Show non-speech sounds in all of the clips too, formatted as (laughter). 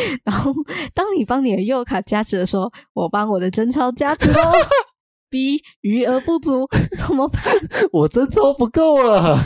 (laughs) 然后当你帮你的悠游卡加值的时候，我帮我的真钞加值喽。B 余额不足怎么办？(laughs) 我真钞不够了。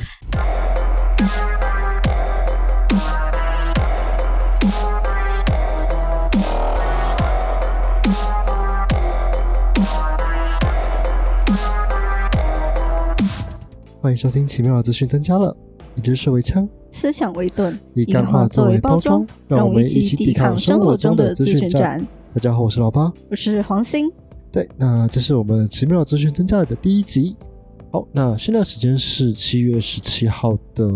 欢迎收听《奇妙的资讯增加了》，以知识为枪，思想为盾，以干话作为包装，让我们一起抵抗生活中的资讯战。大家好，我是老八，我是黄鑫。对，那这是我们《奇妙资讯增加》的第一集。好，那现在时间是七月十七号的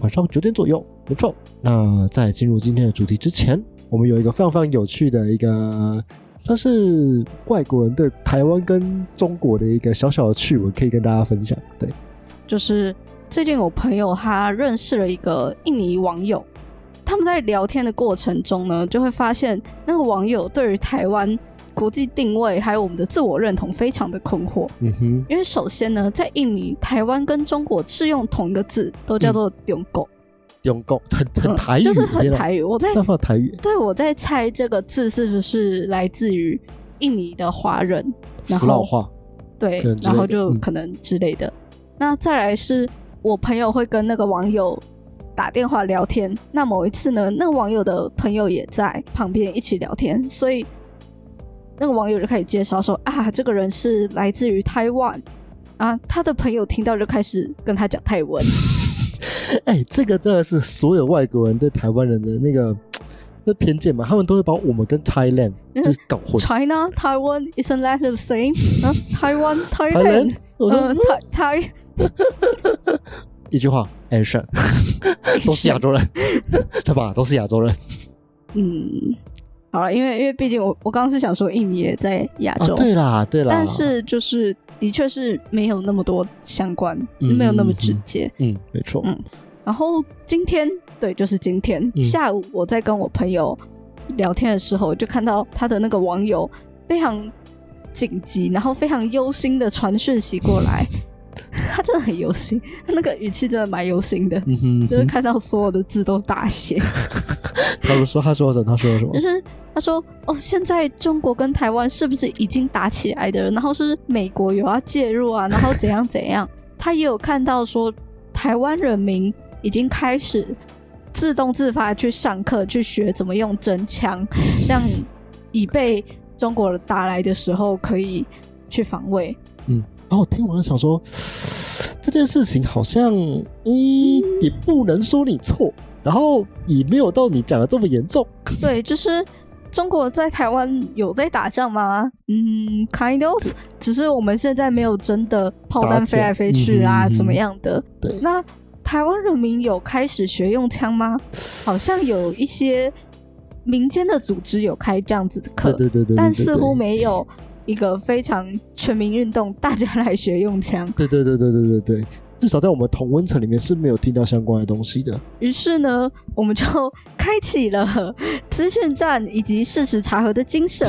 晚上九点左右，没错。那在进入今天的主题之前，我们有一个非常非常有趣的一个，算是外国人对台湾跟中国的一个小小的趣闻，可以跟大家分享。对。就是最近我朋友他认识了一个印尼网友，他们在聊天的过程中呢，就会发现那个网友对于台湾国际定位还有我们的自我认同非常的困惑。嗯哼，因为首先呢，在印尼，台湾跟中国是用同一个字，都叫做“永狗”，永狗很很台语，就是很台语。我在台语，对，我在猜这个字是不是来自于印尼的华人，然后话，对，然后就可能之类的。那再来是我朋友会跟那个网友打电话聊天。那某一次呢，那个网友的朋友也在旁边一起聊天，所以那个网友就开始介绍说：“啊，这个人是来自于台湾啊。”他的朋友听到就开始跟他讲泰文。(laughs) 哎，这个真的是所有外国人对台湾人的那个那偏见嘛？他们都会把我们跟 Thailand 就是搞混。China Taiwan isn't that the same？啊，Taiwan Thailand，嗯，台台。(laughs) 一句话，Asian，(laughs) 都是亚洲人，对吧？都是亚洲人。嗯，好了，因为因为毕竟我我刚刚是想说印尼也在亚洲，对啦对啦，但是就是的确是没有那么多相关，没有那么直接。嗯，没错。嗯，然后今天对，就是今天下午我在跟我朋友聊天的时候，就看到他的那个网友非常紧急，然后非常忧心的传讯息过来。他真的很忧心，他那个语气真的蛮忧心的，就是看到所有的字都是大写。(laughs) 他说：“他说什么？他说什么？就是他说哦，现在中国跟台湾是不是已经打起来的？然后是美国有要介入啊？然后怎样怎样？他也有看到说，台湾人民已经开始自动自发去上课，去学怎么用真枪，让以备中国打来的时候可以去防卫。”嗯。然后听完想说，这件事情好像，嗯，也不能说你错，然后也没有到你讲的这么严重。(laughs) 对，就是中国在台湾有在打仗吗？嗯，kind of，只是我们现在没有真的炮弹飞来飞去啊，什么样的？对。那台湾人民有开始学用枪吗？(laughs) 好像有一些民间的组织有开这样子的课，对对对，但似乎没有。一个非常全民运动，大家来学用枪。对对对对对对对，至少在我们同温层里面是没有听到相关的东西的。于是呢，我们就开启了资讯站以及事实查核的精神。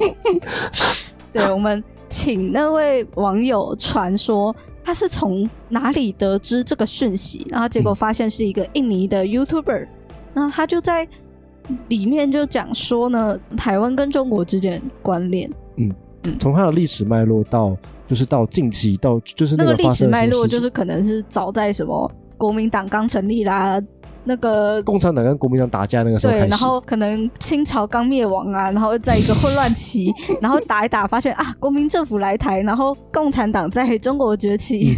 (laughs) 对，我们请那位网友传说他是从哪里得知这个讯息，然后结果发现是一个印尼的 YouTuber，那他就在。里面就讲说呢，台湾跟中国之间关联。嗯嗯，从它的历史脉络到，就是到近期到，就是那个历史脉络，就是可能是早在什么国民党刚成立啦，那个共产党跟国民党打架那个时候对，然后可能清朝刚灭亡啊，然后在一个混乱期，(laughs) 然后打一打，发现啊，国民政府来台，然后共产党在中国崛起。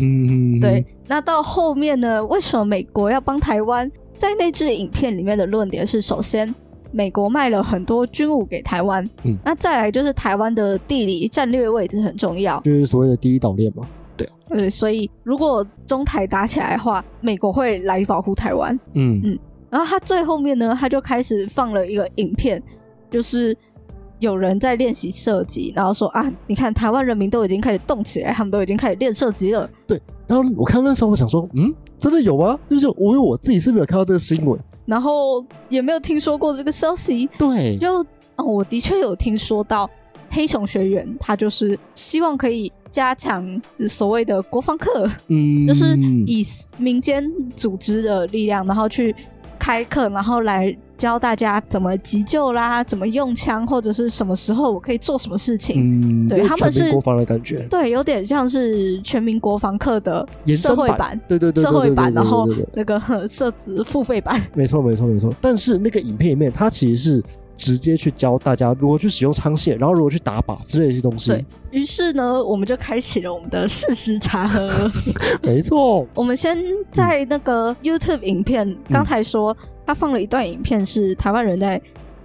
对，那到后面呢，为什么美国要帮台湾？在那支影片里面的论点是，首先美国卖了很多军武给台湾，嗯，那再来就是台湾的地理战略位置很重要，就是所谓的第一岛链嘛，对啊，对，所以如果中台打起来的话，美国会来保护台湾，嗯。嗯，然后他最后面呢，他就开始放了一个影片，就是有人在练习射击，然后说啊，你看台湾人民都已经开始动起来，他们都已经开始练射击了，对，然后我看那时候我想说，嗯。真的有吗？就是我有我自己是没有看到这个新闻，然后也没有听说过这个消息。对，就哦，我的确有听说到黑熊学员，他就是希望可以加强所谓的国防课，嗯，就是以民间组织的力量，然后去开课，然后来教大家怎么急救啦，怎么用枪，或者是什么时候我可以做什么事情。嗯，对他们是国防的感觉，对，有点像是全民国防课的社会版，对对对，对社会版，然后那个设置付费版。没错没错没错。但是那个影片里面，它其实是直接去教大家如何去使用枪械，然后如何去打靶之类的一些东西。对于是呢，我们就开启了我们的事实查核。(laughs) 没错，(laughs) 我们先在那个 YouTube 影片，嗯刚才说他放了一段影片是台湾人在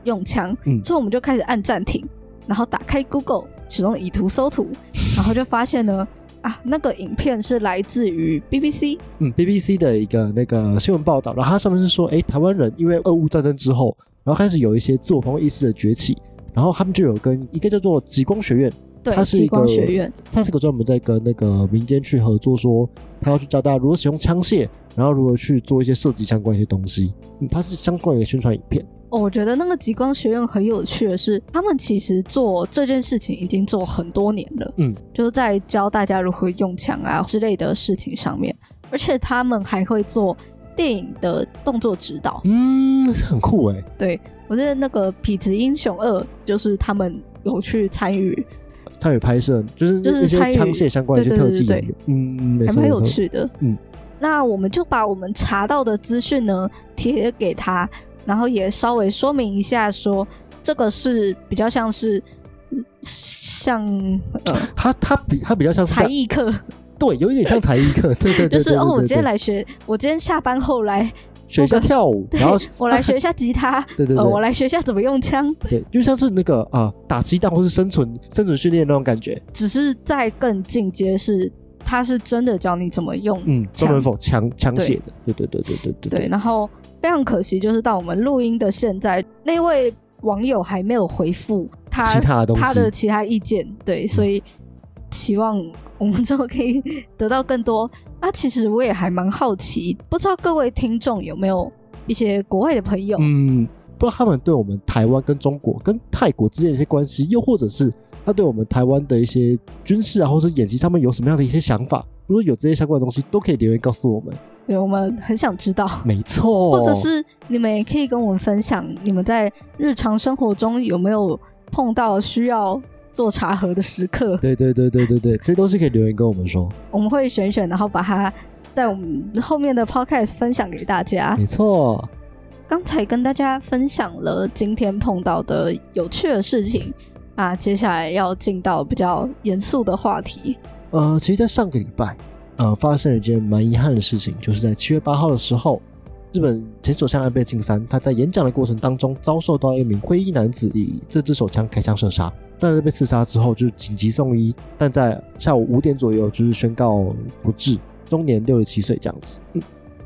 用枪，嗯。之后我们就开始按暂停，然后打开 Google 使用以图搜图，(laughs) 然后就发现呢，啊，那个影片是来自于 BBC，嗯，BBC 的一个那个新闻报道，然后它上面是说，哎，台湾人因为俄乌战争之后，然后开始有一些自我防卫意识的崛起，然后他们就有跟一个叫做极光学院，对它，是一极个光学院，它是个专门在跟那个民间去合作说，他要去教大家如何使用枪械，然后如何去做一些设计相关一些东西。嗯，它是相关的宣传影片。哦我觉得那个极光学院很有趣的是，他们其实做这件事情已经做很多年了，嗯，就是在教大家如何用枪啊之类的事情上面，而且他们还会做电影的动作指导。嗯，很酷哎。对我记得那个《痞子英雄二》就是他们有去参与，参与拍摄就是就是参与枪械相关的一些对对对对特技演员。嗯，没还蛮有。趣的。嗯，那我们就把我们查到的资讯呢贴给他，然后也稍微说明一下说，这个是比较像是嗯像呃他他比他比较像才艺课，(laughs) 对，有一点像才艺课。对对对，就是哦，我今天来学，我今天下班后来，学一下跳舞，(laughs) 然后我来学一下吉他，对对对呃，我来学一下怎么用枪，对，就像是那个啊打鸡蛋或是生存生存训练那种感觉。只是在更进阶是，他是真的教你怎么用嗯，专枪门否枪枪械的。对。对对对对对对，然后非常可惜，就是到我们录音的现在，那位网友还没有回复他他的其他意见，对，所以期望我们之后可以得到更多。那 (laughs) 其实我也还蛮好奇，不知道各位听众有没有一些国外的朋友，嗯，不知道他们对我们台湾跟中国跟泰国之间的一些关系，又或者是他对我们台湾的一些军事啊，或者演习上面有什么样的一些想法？如果有这些相关的东西，都可以留言告诉我们。对我们很想知道。没错，或者是你们也可以跟我们分享，你们在日常生活中有没有碰到需要做茶盒的时刻？对对对对对对，这些都是可以留言跟我们说。我们会选选，然后把它在我们后面的 podcast 分享给大家。没错，刚才跟大家分享了今天碰到的有趣的事情啊，接下来要进到比较严肃的话题。呃，其实，在上个礼拜，呃，发生了一件蛮遗憾的事情，就是在七月八号的时候，日本前首相安倍晋三他在演讲的过程当中，遭受到一名灰衣男子以这支手枪开枪射杀，但是被刺杀之后就紧急送医，但在下午五点左右就是宣告不治，终年六十七岁这样子。嗯，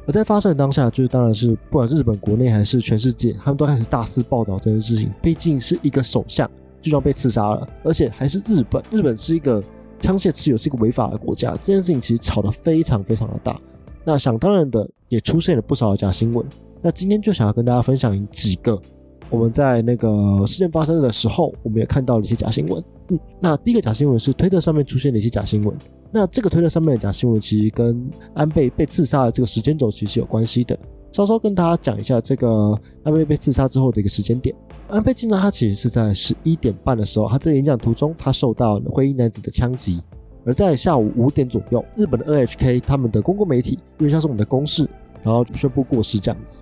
而在发生的当下，就是当然是不管是日本国内还是全世界，他们都开始大肆报道这件事情，毕竟是一个首相就这样被刺杀了，而且还是日本，日本是一个。枪械持有是一个违法的国家，这件事情其实吵得非常非常的大。那想当然的也出现了不少的假新闻。那今天就想要跟大家分享几个我们在那个事件发生的时候，我们也看到了一些假新闻。嗯，那第一个假新闻是推特上面出现的一些假新闻。那这个推特上面的假新闻其实跟安倍被刺杀的这个时间轴其实有关系的。稍稍跟大家讲一下这个安倍被刺杀之后的一个时间点。安倍晋三他其实是在十一点半的时候，他在演讲途中他受到灰衣男子的枪击，而在下午五点左右，日本的 NHK 他们的公共媒体，因为像是我们的公视，然后宣布过世这样子。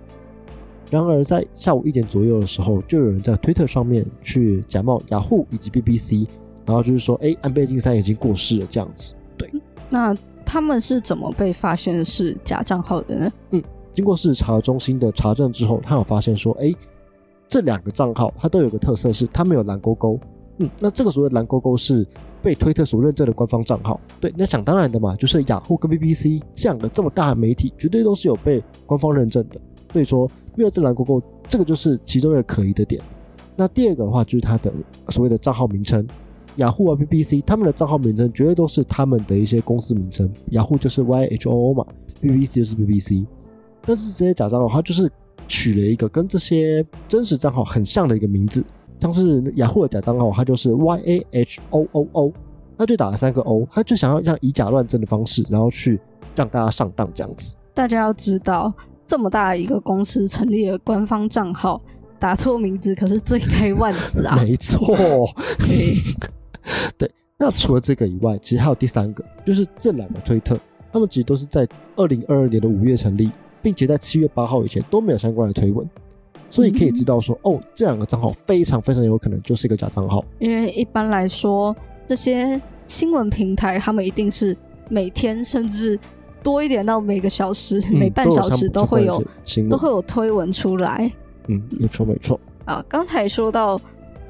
然而在下午一点左右的时候，就有人在推特上面去假冒雅虎以及 BBC，然后就是说，哎，安倍晋三已经过世了这样子。对，那他们是怎么被发现是假账号的呢？嗯经过市查中心的查证之后，他有发现说，哎，这两个账号它都有个特色是它没有蓝勾勾。嗯，那这个所谓的蓝勾勾是被推特所认证的官方账号。对，那想当然的嘛，就是雅虎跟 BBC 这样的这么大的媒体，绝对都是有被官方认证的。所以说没有这蓝勾勾，这个就是其中一个可疑的点。那第二个的话，就是它的所谓的账号名称，雅虎啊、BBC 他们的账号名称绝对都是他们的一些公司名称，雅虎就是 YHOO 嘛，BBC 就是 BBC。但是这些假账号，它就是取了一个跟这些真实账号很像的一个名字，像是雅虎的假账号，它就是 Y A H O O O，他就打了三个 O，他就想要像以假乱真的方式，然后去让大家上当这样子。大家要知道，这么大一个公司成立了官方账号，打错名字可是罪该万死啊！(laughs) 没错，(laughs) 对。那除了这个以外，其实还有第三个，就是这两个推特，他们其实都是在二零二二年的五月成立，并且在七月八号以前都没有相关的推文，所以可以知道说，哦，这两个账号非常非常有可能就是一个假账号。因为一般来说，这些新闻平台他们一定是每天甚至多一点到每个小时、每半小时都会有都会有推文出来。嗯，没错没错。啊，刚才说到。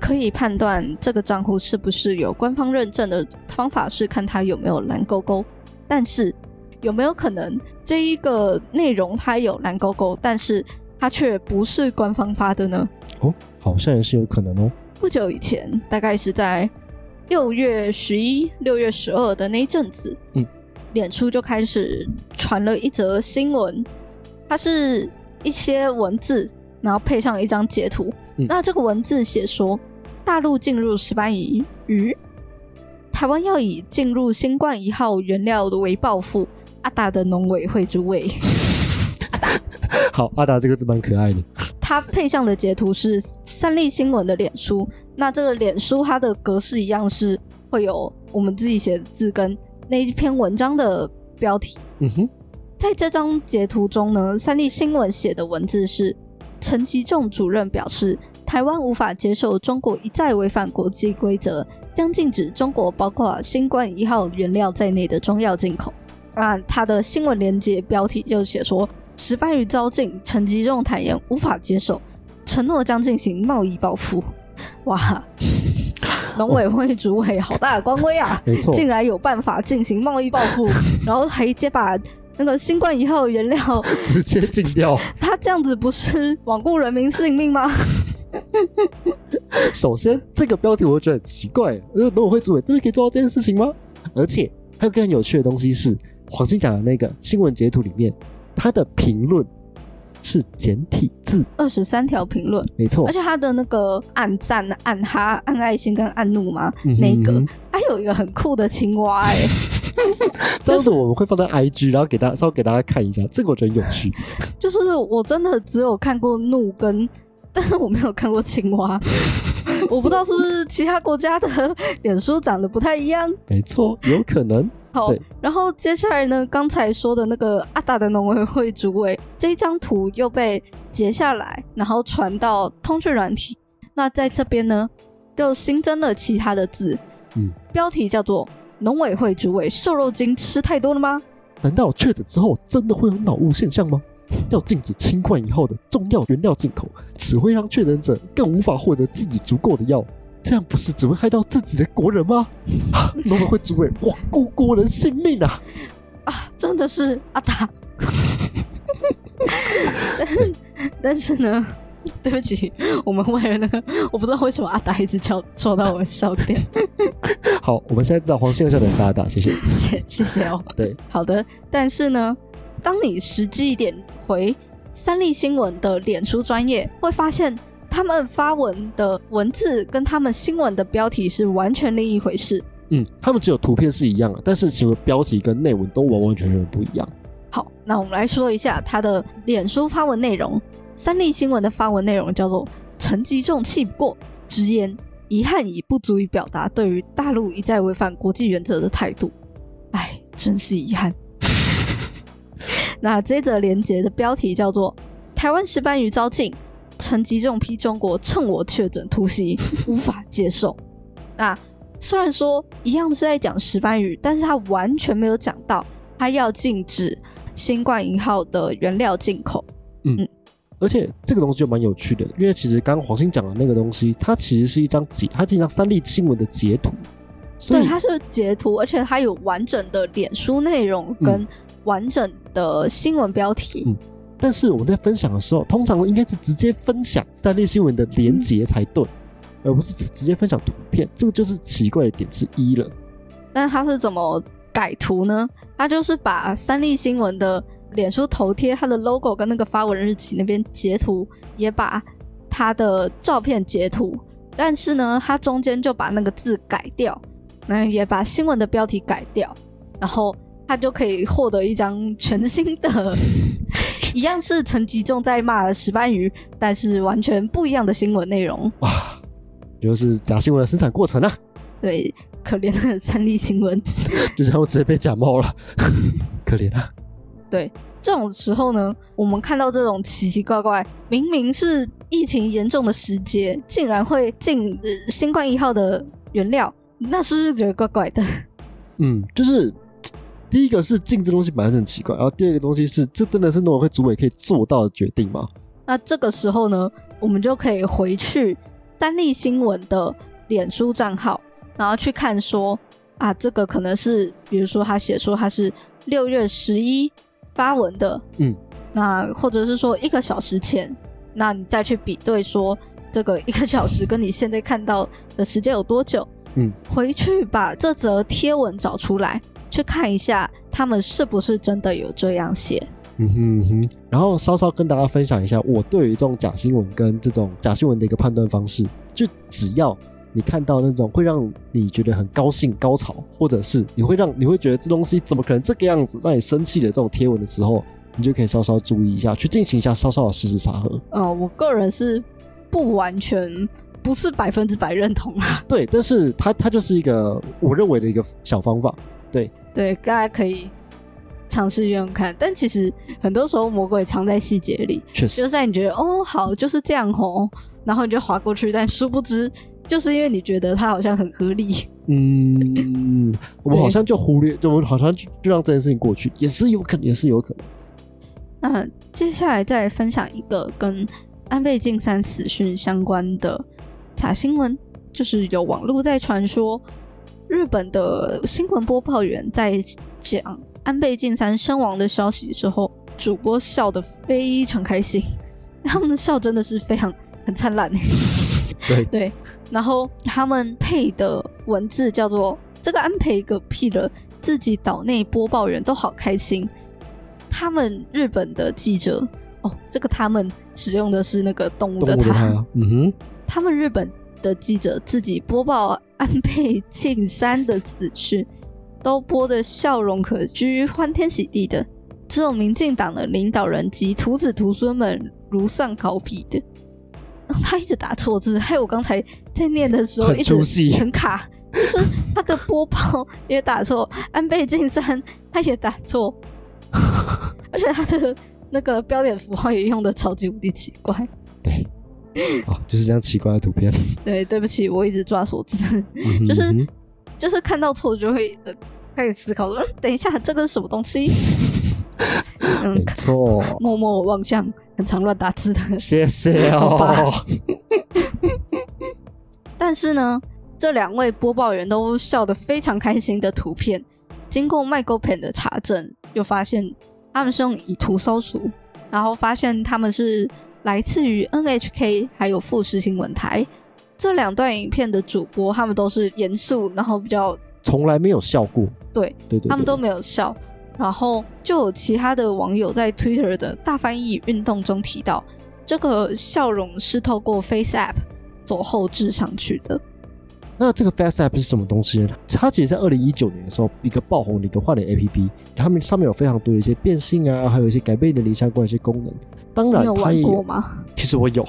可以判断这个账户是不是有官方认证的方法是看它有没有蓝勾勾，但是有没有可能这一个内容它有蓝勾勾，但是它却不是官方发的呢？哦，好像也是有可能哦。不久以前，大概是在六月十一、六月十二的那一阵子，嗯，脸书就开始传了一则新闻，它是一些文字，然后配上一张截图，那这个文字写说。大陆进入石斑鱼，鱼台湾要以进入新冠一号原料为报复。阿达的农委会主委，阿达，好，阿达这个字蛮可爱的。它配上的截图是三立新闻的脸书，那这个脸书它的格式一样是会有我们自己写的字跟那一篇文章的标题。嗯哼，在这张截图中呢，三立新闻写的文字是陈吉仲主任表示。台湾无法接受中国一再违反国际规则，将禁止中国包括新冠一号原料在内的中药进口。啊，他的新闻连接标题就写说：“石斑鱼遭禁，陈吉仲坦言无法接受，承诺将进行贸易报复。(laughs) ”哇，农委会主委好大的官威啊！(laughs) 没错，竟然有办法进行贸易报复，(laughs) 然后还接把那个新冠一号原料直接禁掉。他这样子不是罔顾人民性命吗？首先，这个标题我觉得很奇怪，因为，农委会主委真的可以做到这件事情吗？而且还有更有趣的东西是，黄鑫讲的那个新闻截图里面，他的评论是简体字，二十三条评论，没错，而且他的那个按赞、按哈、按爱心跟按怒嘛，那个还有一个很酷的青蛙，哎，(laughs) 这样子我们会放在 IG，然后给大家稍微给大家看一下，这个我觉得很有趣。就是我真的只有看过怒跟。但是我没有看过青蛙，(laughs) 我不知道是不是其他国家的脸书长得不太一样。没错，有可能。好，然后接下来呢，刚才说的那个阿达的农委会主委这一张图又被截下来，然后传到通讯软体。那在这边呢，又新增了其他的字，嗯，标题叫做“农委会主委瘦肉精吃太多了吗？难道确诊之后真的会有脑雾现象吗？”要禁止清冠以后的中药原料进口，只会让确诊者更无法获得自己足够的药，这样不是只会害到自己的国人吗？(laughs) 农委会主委罔顾国人性命啊！啊，真的是阿达。(laughs) 但是呢，对不起，我们为了那个，我不知道为什么阿达一直笑戳到我的笑点。(laughs) 好，我们现在知道黄先生笑点是阿达，谢谢，谢谢谢哦。对，好的，但是呢。当你实际一点回三立新闻的脸书专业，会发现他们发文的文字跟他们新闻的标题是完全另一回事。嗯，他们只有图片是一样的，但是新闻标题跟内文都完完全全不一样。好，那我们来说一下他的脸书发文内容。三立新闻的发文内容叫做“陈吉仲气不过，直言遗憾已不足以表达对于大陆一再违反国际原则的态度。哎，真是遗憾。(laughs) ”那这则连接的标题叫做“台湾石斑鱼遭禁，陈吉仲批中国趁我确诊突袭，(laughs) 无法接受。”那虽然说一样是在讲石斑鱼，但是他完全没有讲到他要禁止新冠一号的原料进口。嗯，而且这个东西就蛮有趣的，因为其实刚刚黄鑫讲的那个东西，它其实是一张截，它是一张三立新闻的截图。对，它是截图，而且它有完整的脸书内容跟。完整的新闻标题，嗯，但是我们在分享的时候，通常应该是直接分享三立新闻的连结才对，而不是直接分享图片，这个就是奇怪的点之一了。那他是怎么改图呢？他就是把三立新闻的脸书头贴，他的 logo 跟那个发文日期那边截图，也把他的照片截图，但是呢，他中间就把那个字改掉，那也把新闻的标题改掉，然后。他就可以获得一张全新的一样是陈吉仲在骂石斑鱼，但是完全不一样的新闻内容。哇，就是假新闻的生产过程啊，对，可怜的三立新闻。(laughs) 就这样我直接被假冒了，(laughs) 可怜啊。对，这种时候呢，我们看到这种奇奇怪怪，明明是疫情严重的时节，竟然会进、呃、新冠一号的原料，那是不是觉得怪怪的？嗯，就是第一个是禁这东西本来就很奇怪，然后第二个东西是这真的是农委会主委可以做到的决定吗？那这个时候呢，我们就可以回去单立新闻的脸书账号，然后去看说啊，这个可能是，比如说他写说他是六月十一发文的，嗯，那或者是说一个小时前，那你再去比对说这个一个小时跟你现在看到的时间有多久，嗯，回去把这则贴文找出来，去看一下他们是不是真的有这样写。嗯哼嗯哼，然后稍稍跟大家分享一下我对于这种假新闻跟这种假新闻的一个判断方式，就只要你看到那种会让你觉得很高兴、高潮，或者是你会让你会觉得这东西怎么可能这个样子，让你生气的这种贴文的时候，你就可以稍稍注意一下，去进行一下稍稍的事实查核。呃，我个人是不完全不是百分之百认同啊。对，但是它它就是一个我认为的一个小方法。对，对，大家可以尝试用用看。但其实很多时候魔鬼藏在细节里，确实就在你觉得哦好就是这样吼，然后你就划过去，但殊不知就是因为你觉得它好像很合理。嗯，我们好像就忽略，就我们好像就就让这件事情过去，也是有可能，也是有可能。那接下来再分享一个跟安倍晋三死讯相关的假新闻，就是有网络在传说，日本的新闻播报员在讲安倍晋三身亡的消息的时候，主播笑得非常开心，(laughs) 他们的笑真的是非常很灿烂。(laughs) 对对，然后他们配的文字叫做“这个安培个屁了，自己岛内播报员都好开心。”他们日本的记者哦，这个他们使用的是那个动物的他，它，嗯哼，他们日本的记者自己播报安倍晋三的死讯，都播的笑容可掬、欢天喜地的，只有民进党的领导人及徒子徒孙们如丧考妣的。(laughs) 他一直打错字，害我刚才在念的时候一直很卡，就是他的播报也打错，安倍晋三他也打错，(laughs) 而且他的那个标点符号也用的超级无敌奇怪。对，(laughs) 哦，就是这样奇怪的图片，(laughs) 对，对不起，我一直抓错字，就是就是看到错就会呃开始思考说，嗯，等一下这个是什么东西？(laughs) 嗯没，错，默默望向很常乱打字的谢谢哦。但是呢，这两位播报员都笑得非常开心的图片，经过 Michael Pen 的查证，就发现他们是用以图搜索，然后发现他们是来自于 NHK 还有富士新闻台这两段影片的主播，他们都是严肃，然后比较从来没有笑过，对对对，对他们都没有笑。然后就有其他的网友在 Twitter 的大翻译运动中提到，这个笑容是透过 Face App 做后置上去的。那这个 Fast App 是什么东西呢？它其实在二零一九年的时候，一个爆红的一个换脸 APP，它们上面有非常多的一些变性啊，还有一些改变年龄相关的一些功能。当然，你有玩过吗？其实我有，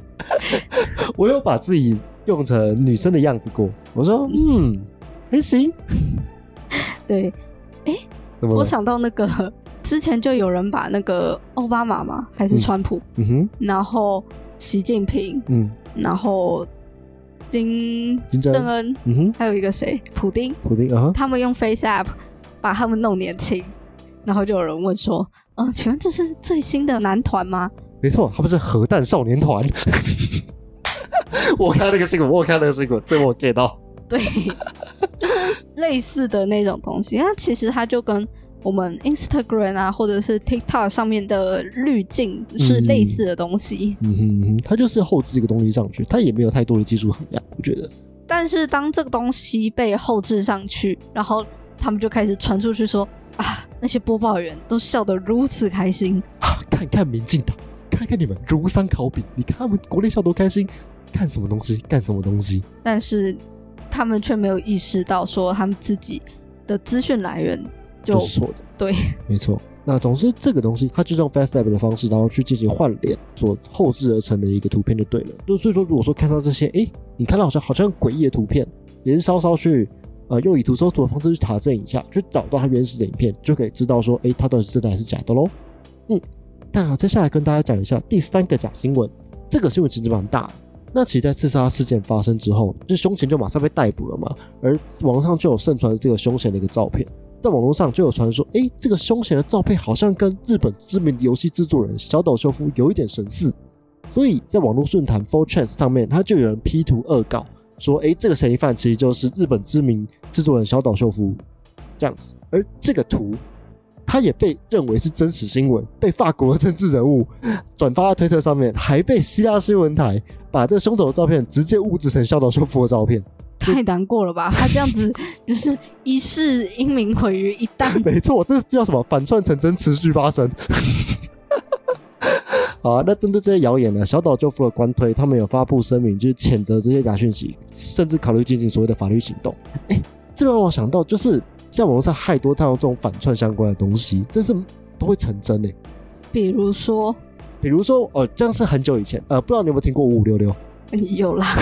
(laughs) 我有把自己用成女生的样子过。我说，嗯，还行。对，怎么？我想到那个之前就有人把那个奥巴马嘛，还是川普，嗯哼，然后习近平，嗯，然后金金正正恩，嗯哼，还有一个谁，普丁，普丁啊哈，他们用 Face App 把他们弄年轻，然后就有人问说：“嗯、请问这是最新的男团吗没错，他们是核弹少年团。(laughs) 我看那个新闻，我看那个新闻，这我 get 到。？”对，就 (laughs) 是类似的那种东西。那其实它就跟我们 Instagram 啊，或者是 TikTok 上面的滤镜是类似的东西。嗯哼嗯哼，它就是后置一个东西上去，它也没有太多的技术含量，我觉得。但是当这个东西被后置上去，然后他们就开始传出去说啊，那些播报员都笑得如此开心，啊，看看民进党，看看你们如丧考妣，你看他们国内笑多开心，看什么东西干什么东西。但是他们却没有意识到说他们自己的资讯来源就就是错的，对，没错。那总之这个东西它就是用 FaceApp 的方式，然后去进行换脸所后置而成的一个图片就对了。就所以说，如果说看到这些，诶，你看到好像好像诡异的图片，也是稍稍去呃用以图搜图的方式去查证一下，去找到它原始的影片，就可以知道说，诶，它到底是真的还是假的喽。嗯，那接下来跟大家讲一下第三个假新闻，这个新闻其实蛮大的。那其实，在刺杀事件发生之后，就凶前就马上被逮捕了嘛，而网上就有盛传这个凶前的一个照片。在网络上就有传说，哎，这个凶险的照片好像跟日本知名的游戏制作人小岛秀夫有一点神似，所以在网络论坛 f o r c h a n s 上面，他就有人 P 图恶搞，说，哎，这个嫌疑犯其实就是日本知名制作人小岛秀夫这样子。而这个图，他也被认为是真实新闻，被法国政治人物 (laughs) 转发在推特上面，还被希腊新闻台把这凶手的照片直接误制成小岛秀夫的照片。太难过了吧？(laughs) 他这样子就是一世英名毁于一旦。(laughs) 没错，这叫什么？反串成真，持续发生。(laughs) 好啊，那针对这些谣言呢，小岛救夫的官推他们有发布声明，就是谴责这些假讯息，甚至考虑进行所谓的法律行动。哎，这让我想到，就是像网络上太多太多这种反串相关的东西，真是都会成真诶。比如说，比如说，哦，这样是很久以前，呃，不知道你有没有听过五五六六？有啦。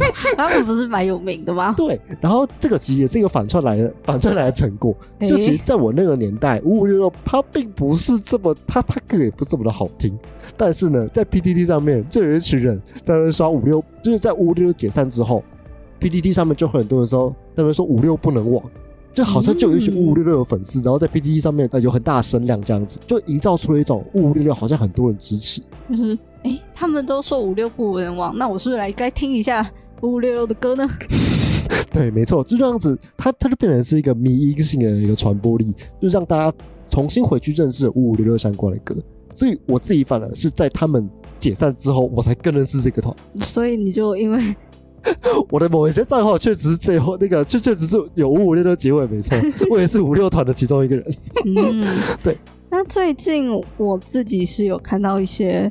(laughs) 他们不是蛮有名的吗？对，然后这个其实也是一个反串来的，(laughs) 反串来的成果。就其实在我那个年代，五五六六它并不是这么，它它歌也不这么的好听。但是呢，在 PTT 上面就有一群人在那刷五六，就是在五五六六解散之后，PTT 上面就很多人说，在那说五六不能忘，就好像就有一群五五六六的粉丝，然后在 PTT 上面有很大的声量，这样子就营造出了一种五五六六好像很多人支持。嗯哼，哎，他们都说五六不能忘，那我是不是来该听一下？五五六六的歌呢？(laughs) 对，没错，就这样子，它它就变成是一个迷音性的一个传播力，就让大家重新回去认识五五六六相关的歌。所以我自己反而是在他们解散之后，我才更认识这个团。所以你就因为 (laughs) 我的某一些账号确实是最后那个，确确实是有五五六六结尾，没错，(laughs) 我也是五六团的其中一个人。嗯，对。那最近我自己是有看到一些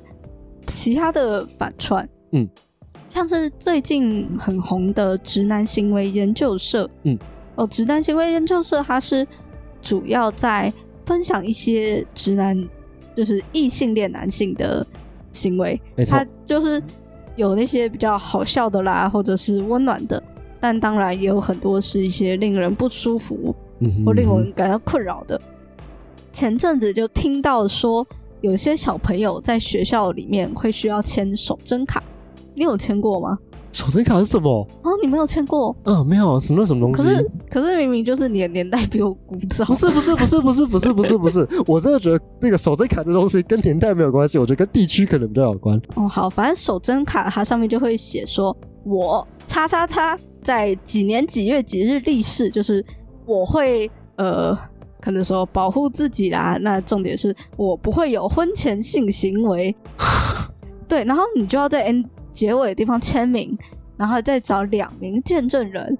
其他的反串，嗯。像是最近很红的直男行为研究社，嗯，哦，直男行为研究社，它是主要在分享一些直男，就是异性恋男性的行为，它就是有那些比较好笑的啦，或者是温暖的，但当然也有很多是一些令人不舒服或令人感到困扰的。前阵子就听到说，有些小朋友在学校里面会需要签手真卡。你有签过吗？手真卡是什么？哦，你没有签过？嗯，没有，什么什么东西？可是，可是明明就是你的年代比我古早。不是，不是，不是，不是，不是，不是，不是。我真的觉得那个手真卡这东西跟年代没有关系，我觉得跟地区可能比较有关。哦，好，反正手真卡它上面就会写说，我叉叉叉在几年几月几日立誓，就是我会呃，可能说保护自己啦。那重点是我不会有婚前性行为。(laughs) 对，然后你就要在 N。结尾的地方签名，然后再找两名见证人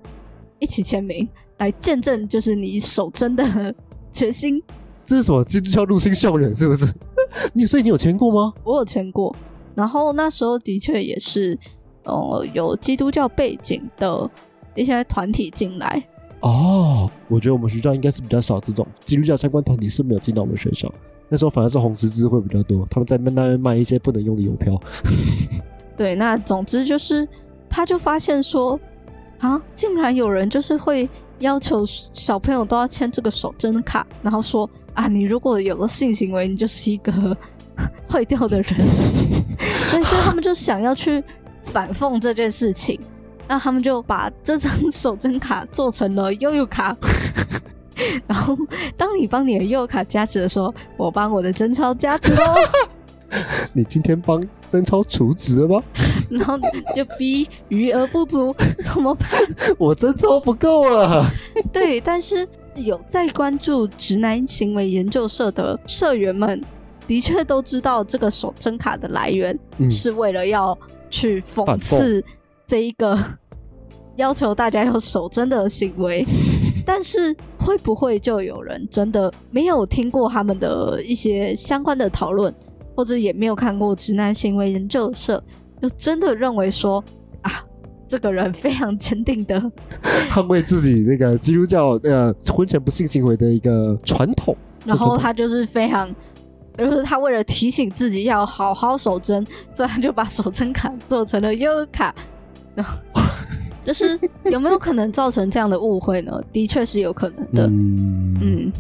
一起签名来见证，就是你守贞的决心。这是什么基督教入侵校园？是不是？(laughs) 你所以你有签过吗？我有签过，然后那时候的确也是，呃，有基督教背景的一些团体进来。哦，我觉得我们学校应该是比较少这种基督教相关团体是没有进到我们学校。那时候反而是红十字会比较多，他们在那边卖一些不能用的邮票。(laughs) 对，那总之就是，他就发现说，啊，竟然有人就是会要求小朋友都要签这个手真卡，然后说啊，你如果有了性行为，你就是一个 (laughs) 坏掉的人。(laughs) 所以，所以他们就想要去反讽这件事情，那他们就把这张 (laughs) 手真卡做成了悠悠卡，(laughs) 然后当你帮你的悠悠卡加持的时候，我帮我的真钞加持哦。(laughs) 你今天帮真超储值了吗？然后就逼余额不足，怎么办？我真超不够了。对，但是有在关注直男行为研究社的社员们，的确都知道这个手真卡的来源是为了要去讽刺这一个 (laughs) 要求大家要守真的行为。(laughs) 但是会不会就有人真的没有听过他们的一些相关的讨论？或者也没有看过直男行为研究社，就真的认为说啊，这个人非常坚定的 (laughs) 捍卫自己那个基督教呃婚前不性行为的一个传统。然后他就是非常，就是他为了提醒自己要好好守贞，所以他就把守贞卡做成了悠悠卡。(laughs) 就是有没有可能造成这样的误会呢？(laughs) 的确是有可能的。嗯嗯，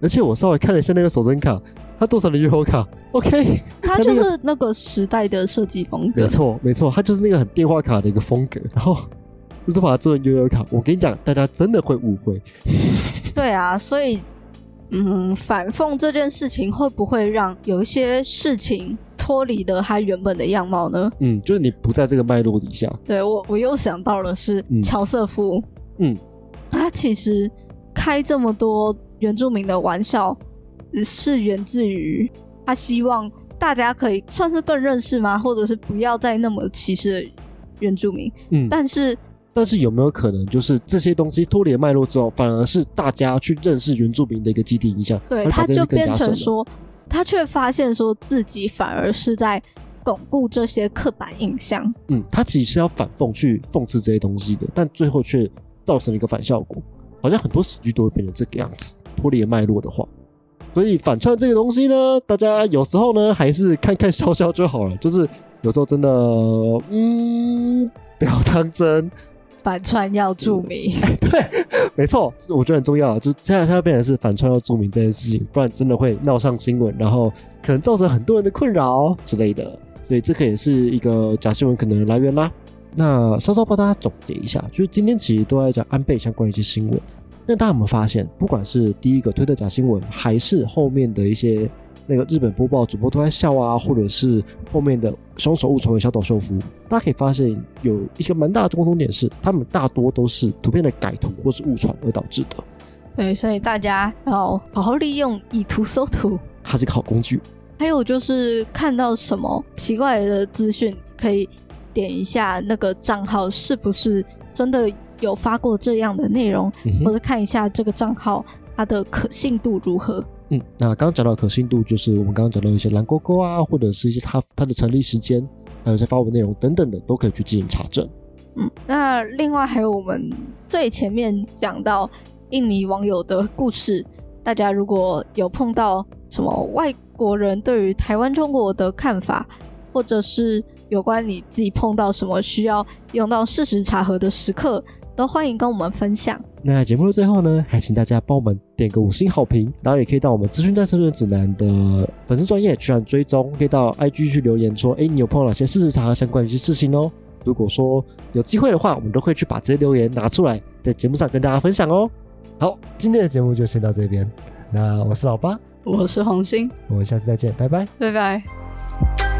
而且我稍微看了一下那个守贞卡，它做成了悠悠卡，OK，(laughs) 它就是那个时代的设计风格。没错，没错，它就是那个很电话卡的一个风格。然后就是把它做成悠悠卡，我跟你讲，大家真的会误会。对啊，所以嗯，反讽这件事情会不会让有一些事情脱离了他原本的样貌呢？嗯，就是你不在这个脉络底下。对我，我又想到了是嗯乔瑟夫，嗯，他其实开这么多原住民的玩笑，呃是源自于他希望大家可以算是更认识吗？或者是不要再那么歧视原住民？嗯，但是但是有没有可能，就是这些东西脱离了脉络之后，反而是大家去认识原住民的一个基地影响？对，他就变成说，他却发现说自己反而是在巩固这些刻板印象。嗯，他其实是要反讽去讽刺这些东西的，但最后却造成了一个反效果，好像很多喜剧都会变成这个样子，脱离了脉络的话。所以反串这个东西呢，大家有时候呢还是看看笑笑就好了，就是有时候真的，嗯，不要当真。反串要注明，(laughs) 对，没错，我觉得很重要。就现在，现在变成是反串要注明这件事情，不然真的会闹上新闻，然后可能造成很多人的困扰之类的。所以这个也是一个假新闻可能的来源啦。那稍稍帮大家总结一下，就是今天其实都在讲安倍相关的一些新闻。那大家有没有发现，不管是第一个推特假新闻，还是后面的一些那个日本播报主播都在笑啊，或者是后面的凶手误传为小岛秀夫，大家可以发现有一个蛮大的共同点是，他们大多都是图片的改图或是误传而导致的。对，所以大家要好好利用以图搜图。它是个好工具。还有就是看到什么奇怪的资讯，可以点一下那个账号是不是真的有发过这样的内容，嗯或者看一下这个账号它的可信度如何。嗯，那刚刚讲到可信度，就是我们刚刚讲到一些蓝勾勾啊，或者是一些它它的成立时间，还有一些发文内容等等的，都可以去进行查证。嗯，那另外还有我们最前面讲到印尼网友的故事，大家如果有碰到什么外国人对于台湾中国的看法，或者是有关你自己碰到什么需要用到事实查核的时刻，都欢迎跟我们分享。那在节目的最后呢，还请大家帮我们点个五星好评，然后也可以到我们资讯战生存指南的粉丝专业去按追踪，可以到 IG 去留言说，哎，你有碰到哪些事实查核相关的一些事情哦。如果说有机会的话，我们都会去把这些留言拿出来，在节目上跟大家分享哦。好，今天的节目就先到这边，那我是老八，我是红星，我们下次再见，拜拜。拜拜。